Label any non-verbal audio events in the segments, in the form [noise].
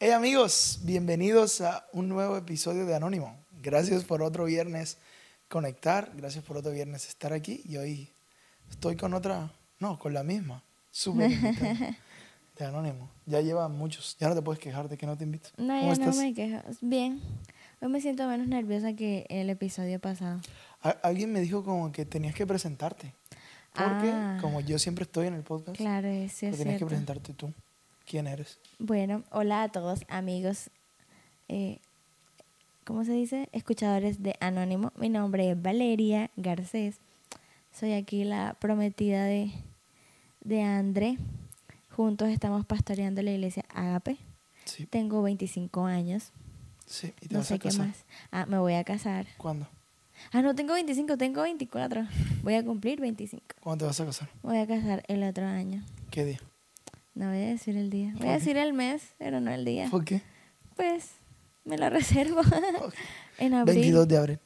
Hey amigos, bienvenidos a un nuevo episodio de Anónimo. Gracias por otro viernes conectar, gracias por otro viernes estar aquí y hoy estoy con otra, no, con la misma, súper [laughs] de Anónimo. Ya lleva muchos, ya no te puedes quejar de que no te invito. No, ¿Cómo ya no estás? me quejo. Bien. Hoy me siento menos nerviosa que el episodio pasado. Alguien me dijo como que tenías que presentarte. Porque Ah. como yo siempre estoy en el podcast, Claro, pues es tenías que presentarte tú. ¿Quién eres? Bueno, hola a todos amigos, eh, ¿cómo se dice? Escuchadores de Anónimo. Mi nombre es Valeria Garcés. Soy aquí la prometida de, de André. Juntos estamos pastoreando la iglesia Agape. Sí, Tengo 25 años. sí. ¿Y te No vas sé a qué más. Ah, me voy a casar. ¿Cuándo? Ah, no tengo 25, tengo 24. Voy a cumplir 25. ¿Cuándo te vas a casar? Voy a casar el otro año. ¿Qué día? No voy a decir el día. Voy ¿Por a decir el mes, pero no el día. ¿Por qué? Pues me lo [laughs] reservo. En abril. 22 de abril.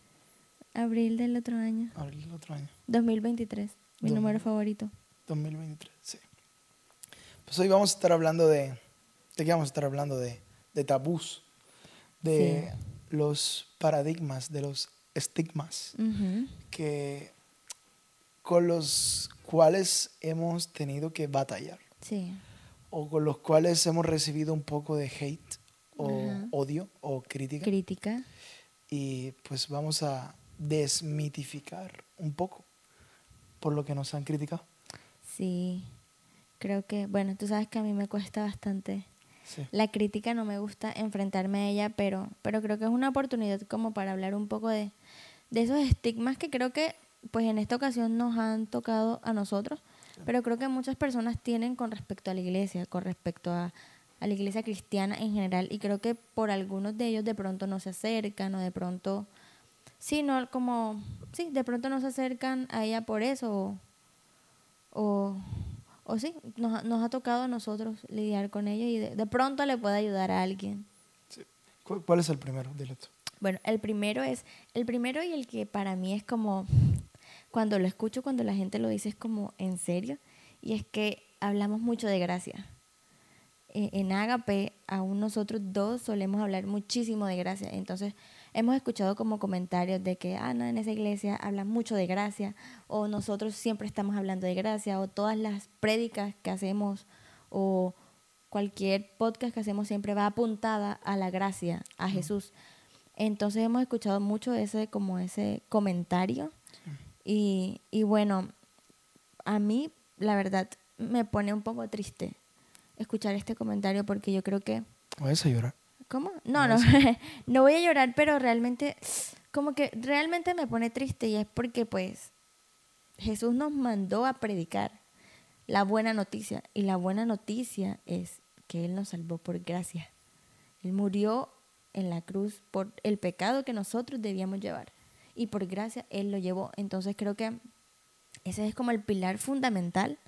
Abril del otro año. Abril del otro año. 2023. Mi Dos- número favorito. 2023, sí. Pues hoy vamos a estar hablando de... ¿De qué vamos a estar hablando? De, de tabús, de los paradigmas, de los estigmas Ujú. que, con los cuales hemos tenido que batallar Sí. O con los cuales hemos recibido un poco de hate o odio o crítica. Crítica. y pues vamos a desmitificar un poco por lo que nos han criticado. Sí. Creo que, bueno, tú sabes que a mí me cuesta bastante. Sí. La crítica no me gusta enfrentarme a ella, pero, pero creo que es una oportunidad como para hablar un poco de, de esos estigmas que creo que pues en esta ocasión nos han tocado a nosotros, pero creo que muchas personas tienen con respecto a la iglesia, con respecto a, a la iglesia cristiana en general, y creo que por algunos de ellos de pronto no se acercan o de pronto, sí, no, como, sí, de pronto no se acercan a ella por eso o, o, o sí, nos, nos ha tocado a nosotros lidiar con ello y de, de pronto le puede ayudar a alguien. ¿Cu- ¿Cuál es el primero? Dile tú. Bueno, el primero es, el primero y el que para mí es como, cuando lo escucho, cuando la gente lo dice es como en serio, y es que hablamos mucho de gracia. Eh, En Ágape, aún nosotros dos solemos hablar muchísimo de gracia. Entonces, hemos escuchado como comentarios de que, ah, no, en esa iglesia hablan mucho de gracia, o nosotros siempre estamos hablando de gracia, o todas las prédicas que hacemos, o cualquier podcast que hacemos siempre va apuntada a la gracia, a Jesús. Entonces hemos escuchado mucho ese, como ese comentario. Y, y bueno, a mí, la verdad, me pone un poco triste escuchar este comentario porque yo creo que Vayas a llorar. ¿Cómo? No, no, [laughs] no voy a llorar, pero realmente, como que realmente me pone triste y es porque pues Jesús nos mandó a predicar la buena noticia y la buena noticia es que Él nos salvó por gracia. Él murió en la cruz por el pecado que nosotros debíamos llevar y por gracia Él lo llevó. Entonces creo que ese es como el pilar fundamental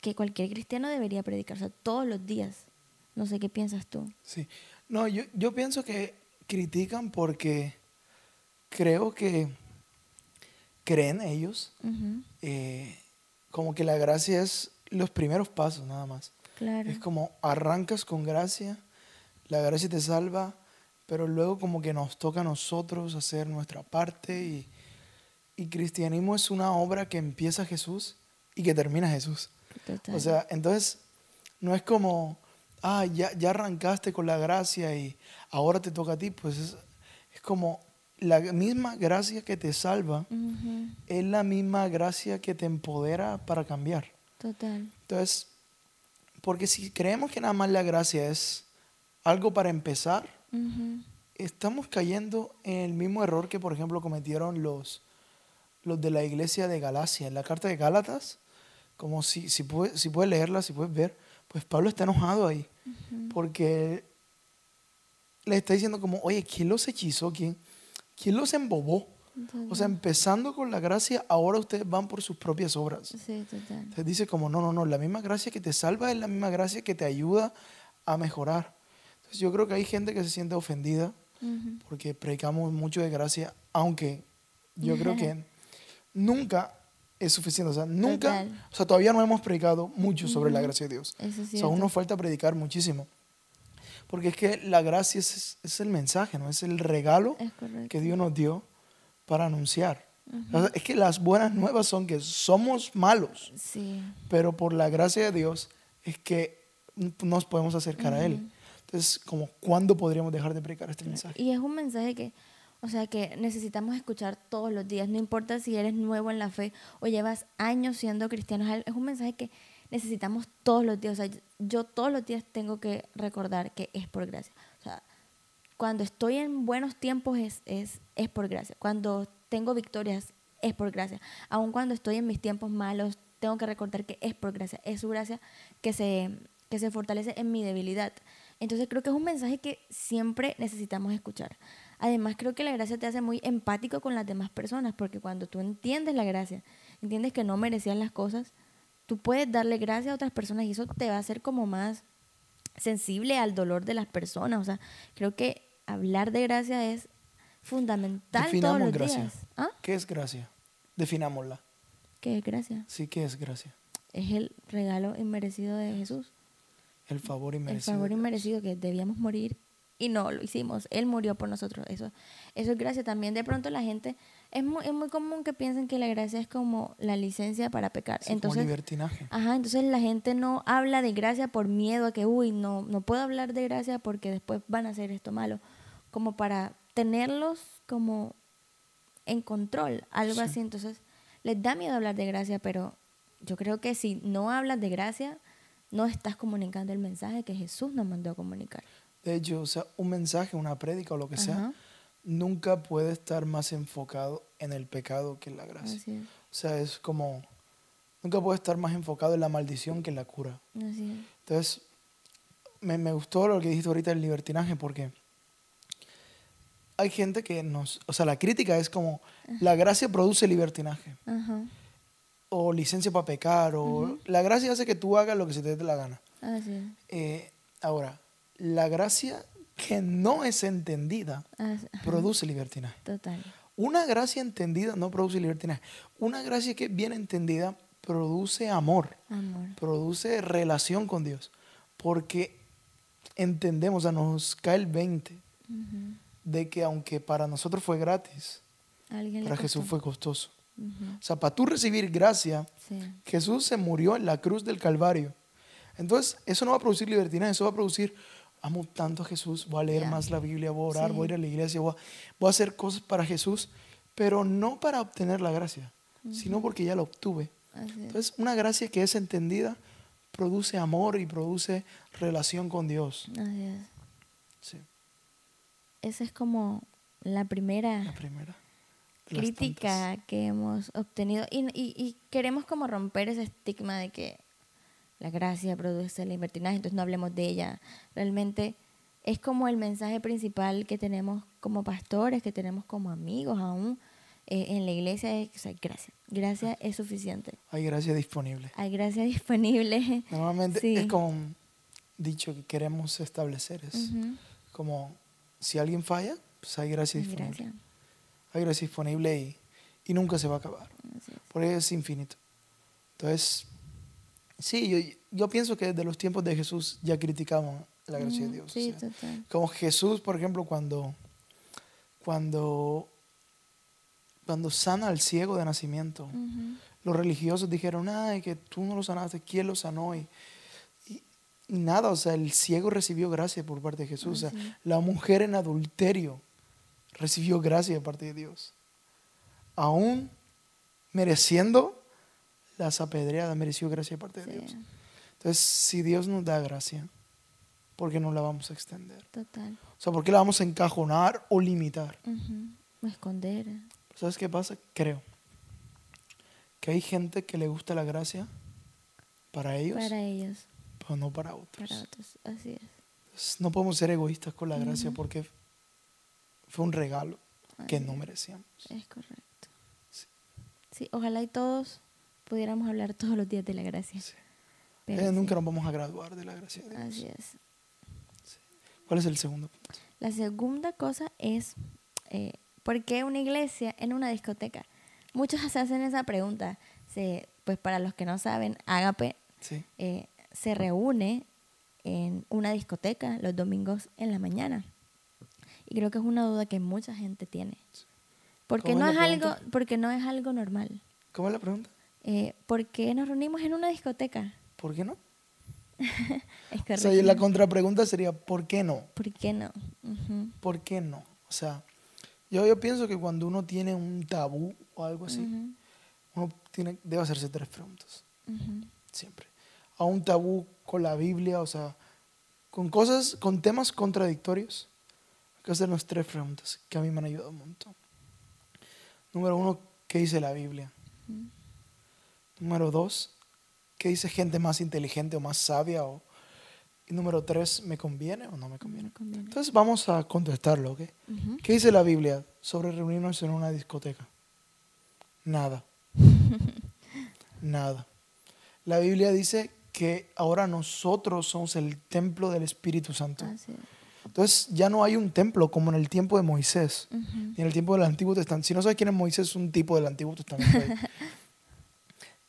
que cualquier cristiano debería predicar, o sea, todos los días. No sé qué piensas tú. Sí. No, yo, yo pienso que critican porque creo que creen ellos eh, como que la gracia es los primeros pasos nada más. Claro. Es como arrancas con gracia, la gracia te salva, pero luego como que nos toca a nosotros hacer nuestra parte y, y cristianismo es una obra que empieza Jesús y que termina Jesús. Total. O sea, entonces no es como, ah, ya, ya arrancaste con la gracia y ahora te toca a ti, pues es, es como la misma gracia que te salva Ujú, es la misma gracia que te empodera para cambiar. Total. Entonces, porque si creemos que nada más la gracia es algo para empezar, Estamos cayendo en el mismo error que, por ejemplo, cometieron los, los de la iglesia de Galacia. En la carta de Gálatas, como si, si, puedes, si puedes leerla, si puedes ver, pues Pablo está enojado ahí. Porque le está diciendo como, oye, ¿quién los hechizó? ¿Quién, quién los embobó? O sea, empezando con la gracia, ahora ustedes van por sus propias obras. Sí, total. Entonces dice como, no, no, no, la misma gracia que te salva es la misma gracia que te ayuda a mejorar. Entonces yo creo que hay gente que se siente ofendida Ujú, porque predicamos mucho de gracia, aunque yo creo que [laughs] nunca es suficiente. O sea, nunca, Total. o sea, todavía no hemos predicado mucho sobre la gracia de Dios. Eso es O sea, aún nos falta predicar muchísimo. Porque es que la gracia es, es el mensaje, ¿no? Es el regalo Es que Dios nos dio para anunciar. O sea, es que las buenas nuevas son que somos malos, Sí. pero por la gracia de Dios es que nos podemos acercar a Él. Entonces, como, ¿cuándo podríamos dejar de predicar este mensaje? Y es un mensaje que, o sea, que necesitamos escuchar todos los días. No importa si eres nuevo en la fe o llevas años siendo cristiano. Es un mensaje que necesitamos todos los días. O sea, yo todos los días tengo que recordar que es por gracia. O sea, cuando estoy en buenos tiempos es, es, es por gracia. Cuando tengo victorias es por gracia. Aun cuando estoy en mis tiempos malos, tengo que recordar que es por gracia. Es su gracia que se, que se fortalece en mi debilidad. Entonces creo que es un mensaje que siempre necesitamos escuchar. Además creo que la gracia te hace muy empático con las demás personas, porque cuando tú entiendes la gracia, entiendes que no merecían las cosas, tú puedes darle gracia a otras personas y eso te va a hacer como más sensible al dolor de las personas. O sea, creo que hablar de gracia es fundamental todos Definamos los gracia. días. ¿Ah? ¿Qué es gracia? Definámosla. ¿Qué es gracia? Sí, ¿qué es gracia? Es el regalo inmerecido de Jesús. El favor El inmerecido. favor de Dios. inmerecido que debíamos morir y no lo hicimos. Él murió por nosotros. Eso, eso es gracia. También de pronto la gente, es muy, es muy común que piensen que la gracia es como la licencia para pecar. Sí, como entonces, libertinaje. ajá, entonces la gente no habla de gracia por miedo a que, uy, no, no puedo hablar de gracia porque después van a hacer esto malo. Como para tenerlos como en control, algo Sí. así. Entonces, les da miedo hablar de gracia, pero yo creo que si no hablas de gracia, no estás comunicando el mensaje que Jesús nos mandó a comunicar. De hecho, o sea, un mensaje, una prédica o lo que sea, nunca puede estar más enfocado en el pecado que en la gracia. O sea, es como, nunca puede estar más enfocado en la maldición que en la cura. Entonces, me, me gustó lo que dijiste ahorita del libertinaje porque hay gente que nos, o sea, la crítica es como, la gracia produce libertinaje Ajá, o licencia para pecar o la gracia hace que tú hagas lo que se te dé la gana. así. Eh, ahora, la gracia que no es entendida Así- produce libertinaje. Total. Una gracia entendida no produce libertinaje. Una gracia que es bien entendida produce amor, Amor. produce relación con Dios. Porque entendemos, o sea, nos cae el 20 Ujú. de que aunque para nosotros fue gratis, para Jesús costó. fue costoso. O sea, para tú recibir gracia, Sí. Jesús se murió en la cruz del Calvario. Entonces, eso no va a producir libertinaje, eso va a producir, amo tanto a Jesús, voy a leer más la Biblia, voy a orar, Sí. voy a ir a la iglesia, voy a, voy a hacer cosas para Jesús, pero no para obtener la gracia, sino porque ya la obtuve. Entonces, una gracia que es entendida produce amor y produce relación con Dios. Así es. Sí, Esa es como la primera la primera. Crítica tantas. que hemos obtenido y, y- y queremos como romper ese estigma de que la gracia produce el libertinaje, entonces no hablemos de ella. Realmente es como el mensaje principal que tenemos como pastores, que tenemos como amigos aún eh, en la iglesia, es o sea, gracia. Gracia es suficiente. Hay gracia disponible. Hay gracia [laughs] disponible. Normalmente Sí. es como un dicho que queremos establecer. Es como si alguien falla, pues hay gracia Hay disponible. gracia. Hay gracia disponible y, y nunca se va a acabar. Porque es infinito. Entonces, sí, yo, yo pienso que desde los tiempos de Jesús ya criticamos la gracia de Dios. o Sí, sea, total. como Jesús, por ejemplo, cuando, cuando, cuando sana al ciego de nacimiento, los religiosos dijeron, ay, que tú no lo sanaste, ¿quién lo sanó? Y, y- y nada, o sea, el ciego recibió gracia por parte de Jesús. O sea, la mujer en adulterio recibió gracia de parte de Dios. Aún mereciendo las apedreadas, mereció gracia de parte de Sí, Dios. Entonces, si Dios nos da gracia, ¿por qué no la vamos a extender? total. O sea, ¿por qué la vamos a encajonar o limitar? Ujú. Esconder. ¿Sabes qué pasa? Creo que hay gente que le gusta la gracia para ellos, Para ellos, pero no para otros. para otros. Así es. Entonces, no podemos ser egoístas con la gracia porque fue un regalo que no merecíamos. Es correcto. Sí. Sí, ojalá y todos pudiéramos hablar todos los días de la gracia. Sí. Pero Eh, sí, nunca nos vamos a graduar de la gracia de Dios. Así es. ¿Cuál es el segundo punto? La segunda cosa es, eh, ¿por qué una iglesia en una discoteca? Muchos se hacen esa pregunta. Se, pues para los que no saben, Ágape eh, se reúne en una discoteca los domingos en la mañana. Y creo que es una duda que mucha gente tiene. Porque ¿Cómo no es algo, porque no es algo normal. ¿Cómo es la pregunta? Eh, ¿Por qué nos reunimos en una discoteca? ¿Por qué no? [laughs] Es O correcto. sea, la contrapregunta sería, ¿por qué no? ¿Por qué no? Ujú, ¿Por qué no? O sea, yo, yo pienso que cuando uno tiene un tabú o algo así, ujú, uno tiene, debe hacerse tres preguntas, ujú. siempre. A un tabú con la Biblia, o sea, con cosas, con temas contradictorios, que hacernos tres preguntas que a mí me han ayudado un montón. Número uno, ¿qué dice la Biblia? Número dos, ¿qué dice gente más inteligente o más sabia? O, y número tres, ¿me conviene o no me conviene? Entonces vamos a contestarlo, ¿ok? ¿Qué dice la Biblia sobre reunirnos en una discoteca? Nada. [laughs] Nada. La Biblia dice que ahora nosotros somos el templo del Espíritu Santo. Así es. Entonces ya no hay un templo como en el tiempo de Moisés, Ujú. ni en el tiempo del Antiguo Testamento. Si no sabes quién es Moisés, es un tipo del Antiguo Testamento. [laughs]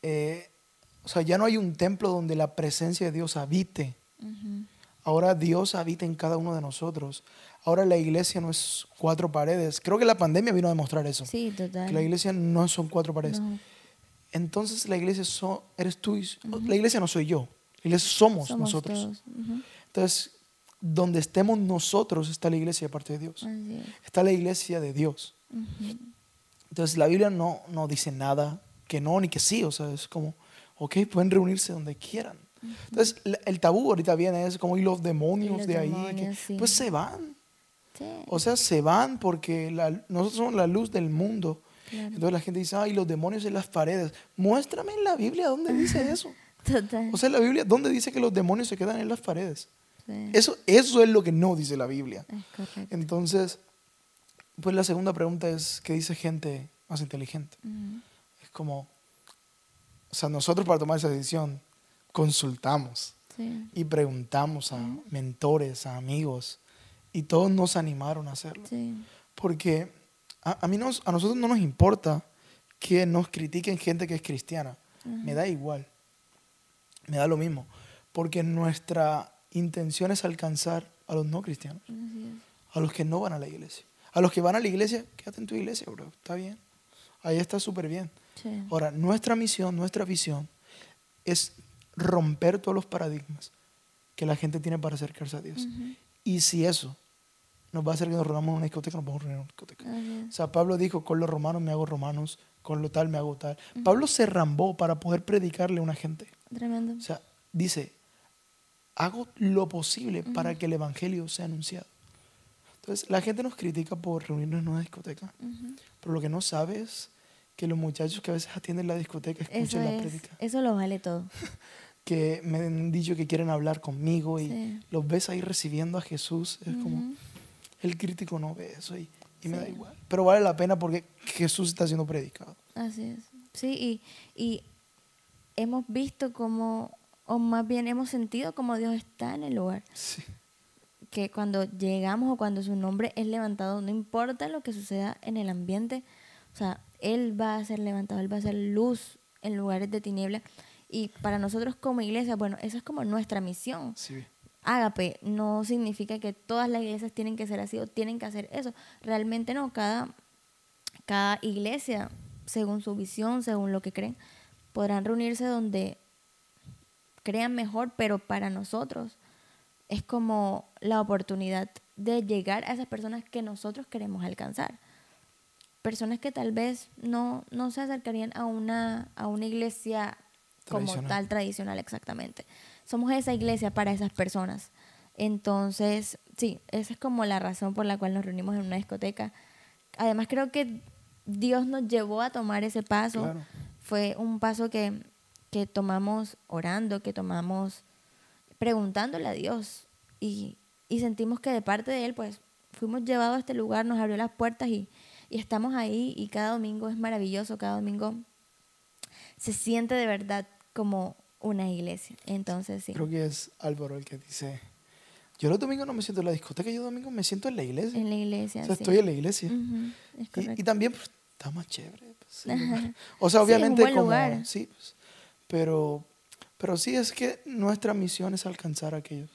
Eh, o sea, ya no hay un templo donde la presencia de Dios habite. Ujú. Ahora Dios habita en cada uno de nosotros. Ahora la iglesia no es cuatro paredes. Creo que la pandemia vino a demostrar eso. Sí, total. Que la iglesia no son cuatro paredes. No, Entonces la iglesia so- eres tú. y- La iglesia no soy yo. La iglesia somos, somos nosotros. todos. Ujú. Entonces, donde estemos nosotros está la iglesia de parte de Dios. Está la iglesia de Dios. Ujú. Entonces la Biblia no, no dice nada que no ni que sí. O sea, es como, ok, pueden reunirse donde quieran. Entonces la- el tabú ahorita viene, es como, y los demonios Y los de ahí, que- sí. pues se van. Sí, O sea, se van porque la- nosotros somos la luz del mundo. claro. Entonces la gente dice, ay, los demonios en las paredes. Muéstrame en la Biblia dónde dice eso. [laughs] Total. O sea, en la Biblia, ¿dónde dice que los demonios se quedan en las paredes? Sí, Eso, eso es lo que no dice la Biblia. es correcto. Entonces, pues la segunda pregunta es, ¿qué dice gente más inteligente? Es como, o sea, nosotros para tomar esa decisión consultamos Sí, y preguntamos a mentores, a amigos, y todos nos animaron a hacerlo. sí. Porque a, a mí nos, a nosotros no nos importa que nos critiquen gente que es cristiana. Me da igual. Me da lo mismo. Porque nuestra intención es alcanzar a los no cristianos, a los que no van a la iglesia. A los que van a la iglesia, quédate en tu iglesia, bro. Está bien. Ahí está súper bien. Sí. Ahora, nuestra misión, nuestra visión es romper todos los paradigmas que la gente tiene para acercarse a Dios. Y si eso nos va a hacer que nos reunamos en una discoteca, nos vamos a reunir en una discoteca. O sea, Pablo dijo, con los romanos me hago romanos, con lo tal me hago tal. Pablo se rambó para poder predicarle a una gente. Tremendo. O sea, dice, hago lo posible para que el Evangelio sea anunciado. Entonces, la gente nos critica por reunirnos en una discoteca, Ujú. pero lo que no sabe es que los muchachos que a veces atienden la discoteca Eso, escuchan la es, prédica, eso lo vale todo. [laughs] que me han dicho que quieren hablar conmigo y Sí. los ves ahí recibiendo a Jesús. Es como, Ujú. el crítico no ve eso y, y me da Sí. igual. Pero vale la pena porque Jesús está siendo predicado. Así es. Sí, y, y hemos visto como, o más bien hemos sentido como Dios está en el lugar. Sí. Que cuando llegamos o cuando su nombre es levantado, no importa lo que suceda en el ambiente, o sea, Él va a ser levantado, Él va a ser luz en lugares de tiniebla. Y para nosotros como iglesia, bueno, esa es como nuestra misión. Sí. Ágape no significa que todas las iglesias tienen que ser así o tienen que hacer eso. Realmente no, cada, cada iglesia, según su visión, según lo que creen, podrán reunirse donde crean mejor, pero para nosotros es como la oportunidad de llegar a esas personas que nosotros queremos alcanzar. Personas que tal vez no, no se acercarían a una, a una iglesia como tal tradicional exactamente. Somos esa iglesia para esas personas. Entonces, sí, esa es como la razón por la cual nos reunimos en una discoteca. Además, creo que Dios nos llevó a tomar ese paso. Claro. Fue un paso que, que tomamos orando, que tomamos preguntándole a Dios. Y, y sentimos que de parte de Él, pues, fuimos llevados a este lugar, nos abrió las puertas y, y estamos ahí. Y cada domingo es maravilloso, cada domingo se siente de verdad como una iglesia. Entonces, sí. Creo que es Álvaro el que dice, yo los domingos no me siento en la discoteca, yo los domingos me siento en la iglesia. En la iglesia. o sea, sí. estoy en la iglesia. Ujú, es Y- y, también pues, está más chévere. pues. O sea, Sí, es un obviamente buen como... lugar. Sí, pues, pero, pero sí es que nuestra misión es alcanzar a aquellos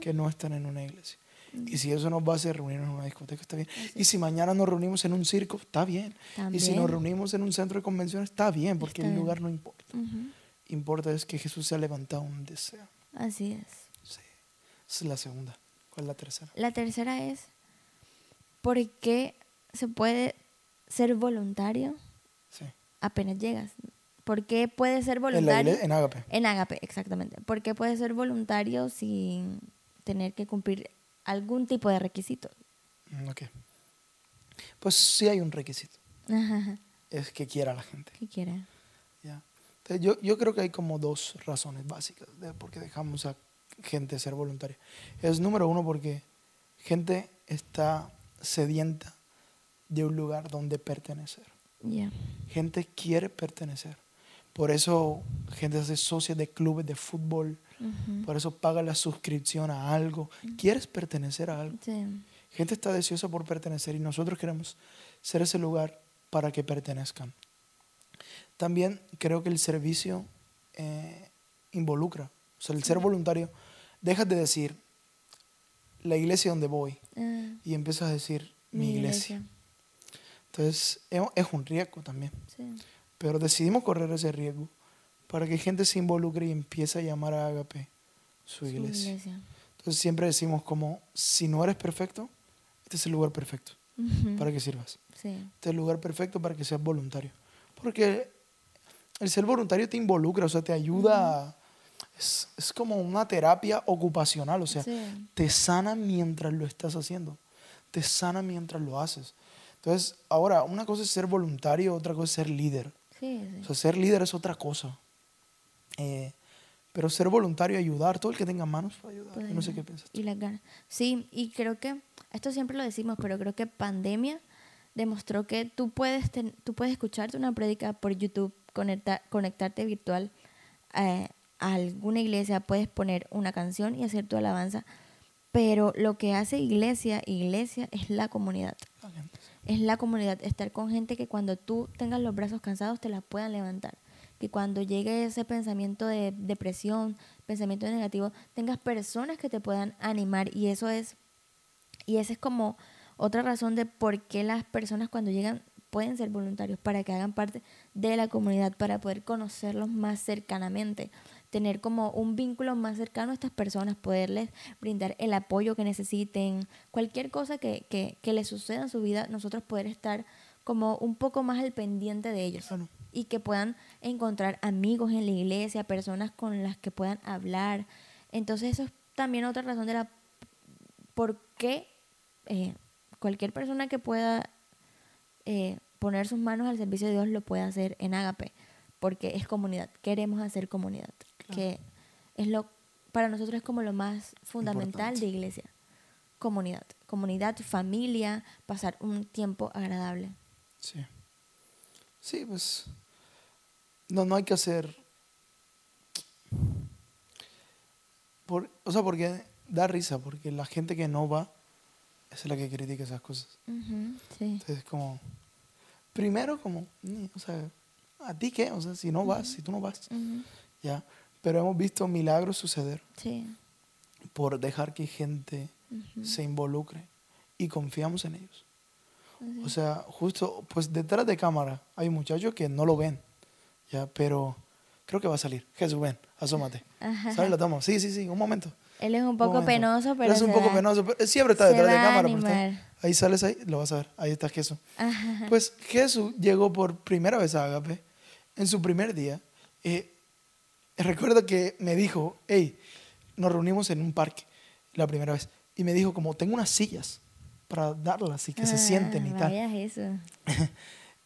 que no están en una iglesia. Y si eso nos va a hacer reunirnos en una discoteca, está bien. Y si mañana nos reunimos en un circo, está bien. Y si nos reunimos en un centro de convenciones, está bien, porque el lugar no importa. Importa es que Jesús se ha levantado un deseo. Así es. Sí. Esa es la segunda. ¿Cuál es la tercera? La tercera es, ¿por qué se puede ser voluntario Sí. apenas llegas? ¿Por qué puede ser voluntario? En, Ágape. En Ágape, exactamente. ¿Por qué puede ser voluntario sin tener que cumplir algún tipo de requisito? Mm, Ok. Pues sí hay un requisito. Ajá, Es que quiera la gente. ¿Qué quiere? ¿ya? Entonces, yo, yo creo que hay como dos razones básicas de por qué dejamos a gente ser voluntaria. Es número uno porque gente está sedienta de un lugar donde pertenecer. Ya. Gente quiere pertenecer. Por eso gente se hace socia de clubes de fútbol. Por eso paga la suscripción a algo. Quieres pertenecer a algo. Sí. Gente está deseosa por pertenecer y nosotros queremos ser ese lugar para que pertenezcan. También creo que el servicio eh, involucra. O sea, el ser voluntario, dejas de decir la iglesia donde voy Ah, y empiezas a decir mi, iglesia. Entonces, es, es un riesgo también. Sí. Pero decidimos correr ese riesgo para que gente se involucre y empiece a llamar a Agape su Su iglesia. Entonces siempre decimos como, si no eres perfecto, este es el lugar perfecto para que sirvas. Sí. Este es el lugar perfecto para que seas voluntario. Porque el ser voluntario te involucra, o sea, te ayuda. a- es, es como una terapia ocupacional, o sea, Sí. te sana mientras lo estás haciendo. Te sana mientras lo haces. Entonces, ahora, una cosa es ser voluntario, otra cosa es ser líder. Sí, sí. O sea, ser líder es otra cosa. Eh, pero ser voluntario, ayudar, todo el que tenga manos para ayudar. No sé qué piensas. Y las ganas. Sí, y creo que, esto siempre lo decimos, pero creo que pandemia demostró que tú puedes, ten- tú puedes escucharte una prédica por YouTube, conecta- conectarte virtual eh, a alguna iglesia, puedes poner una canción y hacer tu alabanza, pero lo que hace iglesia, iglesia es la comunidad. Es la comunidad, estar con gente que cuando tú tengas los brazos cansados te la puedan levantar. Que cuando llegue ese pensamiento de depresión, pensamiento negativo, tengas personas que te puedan animar. Y eso es, y esa es como otra razón de por qué las personas cuando llegan pueden ser voluntarios, para que hagan parte de la comunidad, para poder conocerlos más cercanamente, tener como un vínculo más cercano a estas personas, poderles brindar el apoyo que necesiten, cualquier cosa que, que, que les suceda en su vida, nosotros poder estar como un poco más al pendiente de ellos y que puedan encontrar amigos en la iglesia, personas con las que puedan hablar. Entonces eso es también otra razón de la por qué eh, cualquier persona que pueda eh, poner sus manos al servicio de Dios lo puede hacer en Ágape, porque es comunidad. Queremos hacer comunidad, que es lo para nosotros es como lo más fundamental Importante. de iglesia. Comunidad, comunidad, familia, pasar un tiempo agradable. Sí. Sí, pues. No, no hay que hacer. Por, o sea, porque da risa, porque la gente que no va es la que critica esas cosas. Ujú, sí. Entonces, como. Primero, como. ni- O sea, ¿a ti qué? O sea, si no vas, si tú no vas, ya. Pero hemos visto milagros suceder Sí. por dejar que gente Ujú, se involucre y confiamos en ellos. O sea, justo, pues detrás de cámara hay muchachos que no lo ven, ya, pero creo que va a salir. Jesús, ven, asómate. Ajá. ¿Sabes? Lo tomo. Sí, sí, sí, un momento. Él es un un poco momento. penoso, pero es un poco va- penoso, pero siempre está detrás de cámara. está- ahí sales ahí, lo vas a ver. Ahí está Jesús. Ajá. Pues Jesús llegó por primera vez a Agape en su primer día. Eh, recuerdo que me dijo, hey, nos reunimos en un parque la primera vez. Y me dijo, como tengo unas sillas para darlas y que se Ah, sienten y tal. eso. [laughs]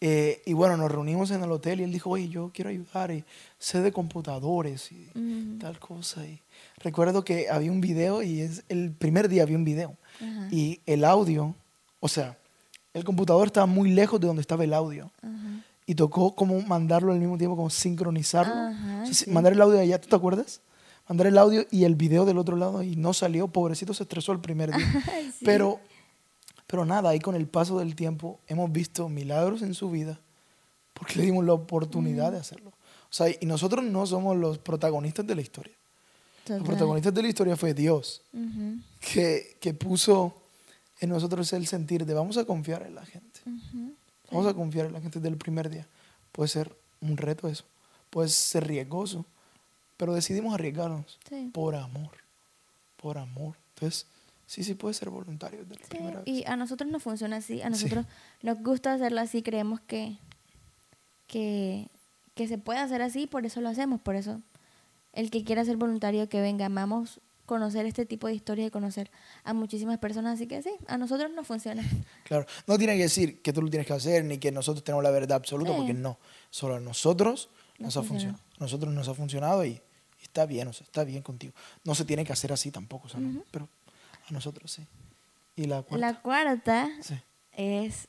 Eh, y bueno, nos reunimos en el hotel y él dijo, oye, yo quiero ayudar y sé de computadores y Ujú. tal cosa. Y recuerdo que había un video y es el primer día había un video. Ajá. Y el audio, o sea, el computador estaba muy lejos de donde estaba el audio. Ajá. Y tocó como mandarlo al mismo tiempo, como sincronizarlo. Ajá, sí. Mandar el audio de allá, ¿tú te acuerdas? Mandar el audio y el video del otro lado y no salió. Pobrecito se estresó el primer día. [laughs] Sí. Pero, pero nada, ahí con el paso del tiempo hemos visto milagros en su vida porque le dimos la oportunidad de hacerlo. O sea, y nosotros no somos los protagonistas de la historia. Los Total. protagonistas de la historia fue Dios, Ujú, que, que puso en nosotros el sentir de vamos a confiar en la gente. ujú. Vamos a confiar en la gente desde el primer día. Puede ser un reto eso, puede ser riesgoso, pero decidimos arriesgarnos Sí. por amor, por amor. Entonces, sí, sí puede ser voluntario desde la Sí, primera vez. y a nosotros nos funciona así, a Sí. nosotros nos gusta hacerlo así, creemos que, que, que se puede hacer así, por eso lo hacemos, por eso el que quiera ser voluntario que venga, amamos conocer este tipo de historias y conocer a muchísimas personas, así que sí, a nosotros nos funciona. [laughs] Claro, no tiene que decir que tú lo tienes que hacer ni que nosotros tenemos la verdad absoluta, Sí. porque no. Solo a nosotros nos, Nos ha funciona. funcionado. Nosotros nos ha funcionado y, y está bien, o sea, está bien contigo. No se tiene que hacer así tampoco, o sea, no, Ujú. pero a nosotros sí. Y la cuarta. La cuarta Sí. es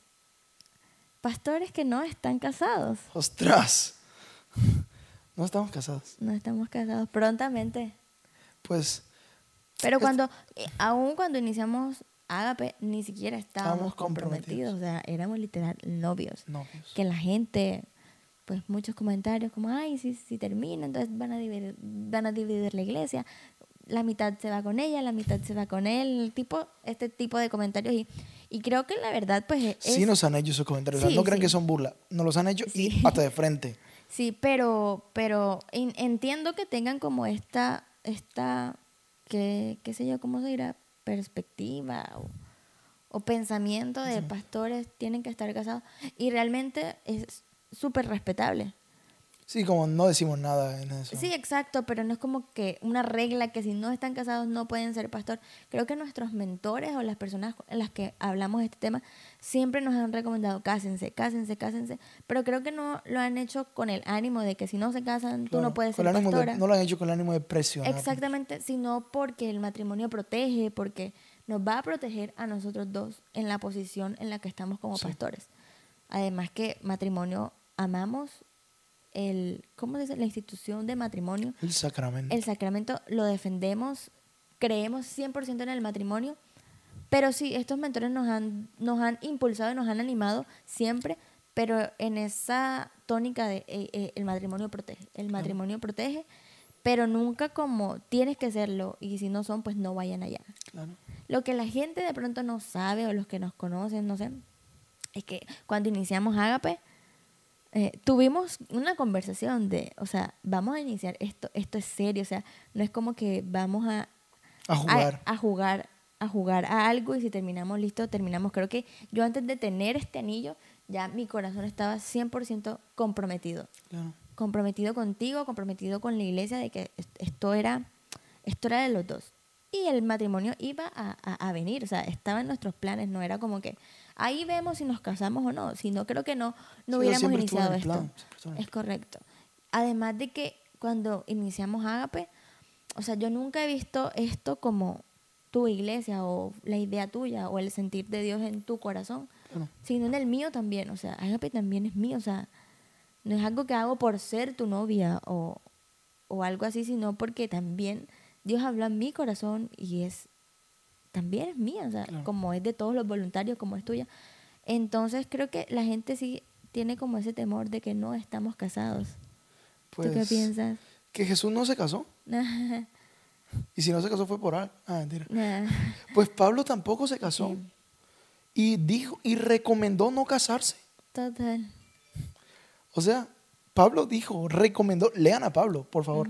pastores que no están casados, ¡Ostras! [laughs] No estamos casados. no estamos casados prontamente. Pues Pero cuando, eh, aún cuando iniciamos Ágape, ni siquiera estábamos Estábamos comprometidos. comprometidos. O sea, éramos literal novios. novios. Que la gente, pues muchos comentarios como, ay, si, si termina, entonces van a, dividir, van a dividir la iglesia. La mitad se va con ella, la mitad se va con él. Tipo, este tipo de comentarios. Y, y creo que la verdad, pues es... Sí nos han hecho esos comentarios. o sea, Sí, no crean que son burlas. Nos los han hecho y hasta de frente. [laughs] Sí, pero, pero en- entiendo que tengan como esta, esta, que, qué sé yo, ¿cómo se dirá? Perspectiva o, o pensamiento de pastores tienen que estar casados. Y realmente es súper respetable. Sí, como no decimos nada en eso. Sí, exacto, pero no es como que una regla que si no están casados no pueden ser pastor. Creo que nuestros mentores o las personas en las que hablamos de este tema siempre nos han recomendado cásense, cásense, cásense, pero creo que no lo han hecho con el ánimo de que si no se casan tú Claro, no puedes ser ánimo de- pastora. no lo han hecho con el ánimo de presionar. Exactamente, sino porque el matrimonio protege, porque nos va a proteger a nosotros dos en la posición en la que estamos como Sí. pastores. Además que matrimonio amamos el ¿cómo se dice? la institución de matrimonio El sacramento. el sacramento lo defendemos, creemos 100% en el matrimonio, pero sí, estos mentores nos han, nos han impulsado y nos han animado siempre, pero en esa tónica de eh, eh, el matrimonio protege, el matrimonio protege, pero nunca como tienes que serlo y si no son, pues no vayan allá. Claro. Lo que la gente de pronto no sabe o los que nos conocen, no sé, es que cuando iniciamos Ágape, eh, tuvimos una conversación de, o sea, vamos a iniciar esto, esto es serio, o sea, no es como que vamos a, A jugar. a, a jugar, a jugar a algo y si terminamos listo, terminamos. Creo que yo antes de tener este anillo, ya mi corazón estaba 100% comprometido Claro. comprometido contigo, comprometido con la iglesia, de que est- esto era, esto era de los dos. Y el matrimonio iba a, a- a venir, o sea, estaba en nuestros planes, no era como que ahí vemos si nos casamos o no, sino creo que no, no Sí, hubiéramos iniciado esto. plan, Es correcto. Además de que cuando iniciamos Ágape, o sea, yo nunca he visto esto como tu iglesia o la idea tuya o el sentir de Dios en tu corazón, sino en el mío también. O sea, Ágape también es mío. O sea, no es algo que hago por ser tu novia o, o algo así, sino porque también Dios habla en mi corazón y es también es mía, o sea, Claro. como es de todos los voluntarios, como es tuya. Entonces creo que la gente sí tiene como ese temor de que no estamos casados. ¿Tú qué Pues, piensas? Que Jesús no se casó. [laughs] Y si no se casó fue por algo. Ah, mentira. [laughs] Pues Pablo tampoco se casó. Sí. Y dijo y recomendó no casarse. Total. O sea, Pablo dijo, recomendó, lean a Pablo, por favor.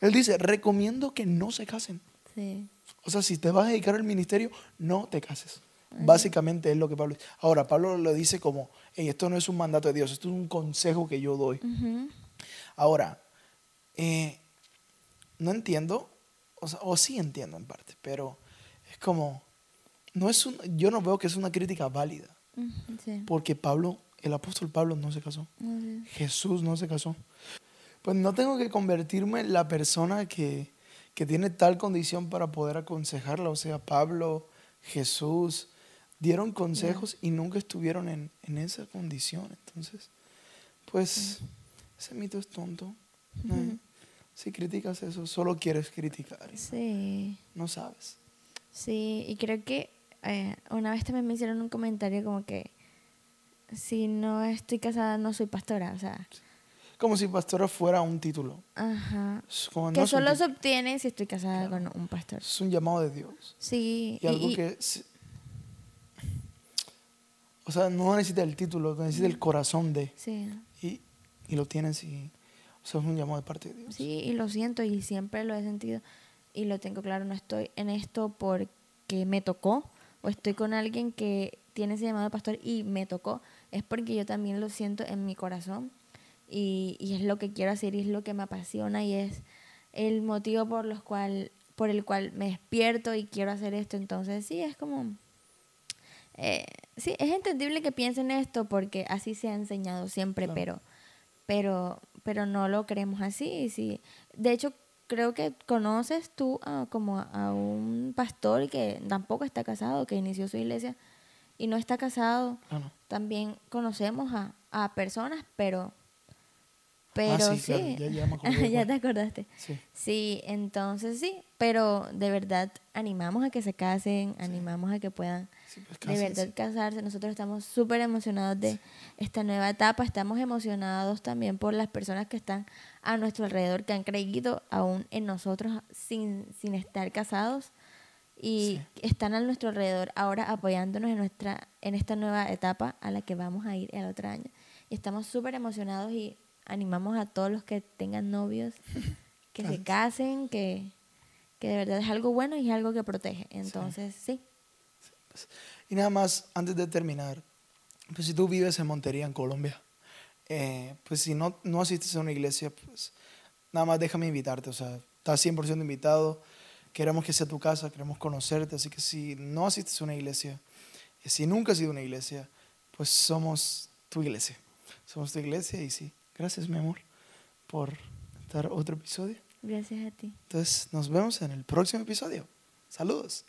Él dice, recomiendo que no se casen. Sí. O sea, si te vas a dedicar al ministerio, no te cases. Básicamente es lo que Pablo dice. Ahora, Pablo lo dice como, "Ey, esto no es un mandato de Dios, esto es un consejo que yo doy. Ahora, eh, no entiendo, o, sea, o sí entiendo en parte, pero es como, no es un, yo no veo que es una crítica válida, Sí. porque Pablo, el apóstol Pablo no se casó. Jesús no se casó. Pues no tengo que convertirme en la persona que, que tiene tal condición para poder aconsejarla, o sea, Pablo, Jesús, dieron consejos y nunca estuvieron en, en esa condición, entonces, pues, ese mito es tonto. Si criticas eso, solo quieres criticar. Sí. No sabes. Sí, y creo que eh, una vez también me hicieron un comentario como que si no estoy casada no soy pastora, o sea, como si pastora fuera un título. Ajá. Como, no Que un solo se obtiene si estoy casada con un pastor. es un llamado de Dios. Sí. Y algo que... se- O sea, no necesita el título, necesita el corazón de... Sí. Y, y lo tienes y... O sea, es un llamado de parte de Dios. Sí, y lo siento y siempre lo he sentido y lo tengo claro, no estoy en esto porque me tocó o estoy con alguien que tiene ese llamado de pastor y me tocó, es porque yo también lo siento en mi corazón y, y es lo que quiero hacer y es lo que me apasiona y es el motivo por, los cual, por el cual me despierto y quiero hacer esto, entonces sí, es como... eh, sí, es entendible que piensen esto porque así se ha enseñado siempre, Claro. pero pero pero no lo creemos así sí de hecho creo que conoces tú a, como a un pastor que tampoco está casado que inició su iglesia y no está casado Ah, no. también conocemos a, a personas pero pero Ah, sí, sí, claro, ya- [laughs] ya me ya te acordaste Sí. sí entonces sí pero de verdad animamos a que se casen animamos a que puedan pues, de verdad casarse. Nosotros estamos súper emocionados de esta nueva etapa. Estamos emocionados también por las personas que están a nuestro alrededor, que han creído aún en nosotros sin, sin estar casados y están a nuestro alrededor ahora apoyándonos en, nuestra, en esta nueva etapa a la que vamos a ir el otro año. Y estamos súper emocionados y animamos a todos los que tengan novios [laughs] que se casen, que, que de verdad es algo bueno y es algo que protege. Entonces, sí. Y nada más, antes de terminar, pues si tú vives en Montería, en Colombia, eh, pues si no, no asistes a una iglesia, pues nada más déjame invitarte, o sea, estás 100% invitado, queremos que sea tu casa, queremos conocerte, así que si no asistes a una iglesia, si nunca has ido a una iglesia, pues somos tu iglesia, somos tu iglesia y sí, gracias mi amor por dar otro episodio. Gracias a ti. Entonces nos vemos en el próximo episodio. Saludos.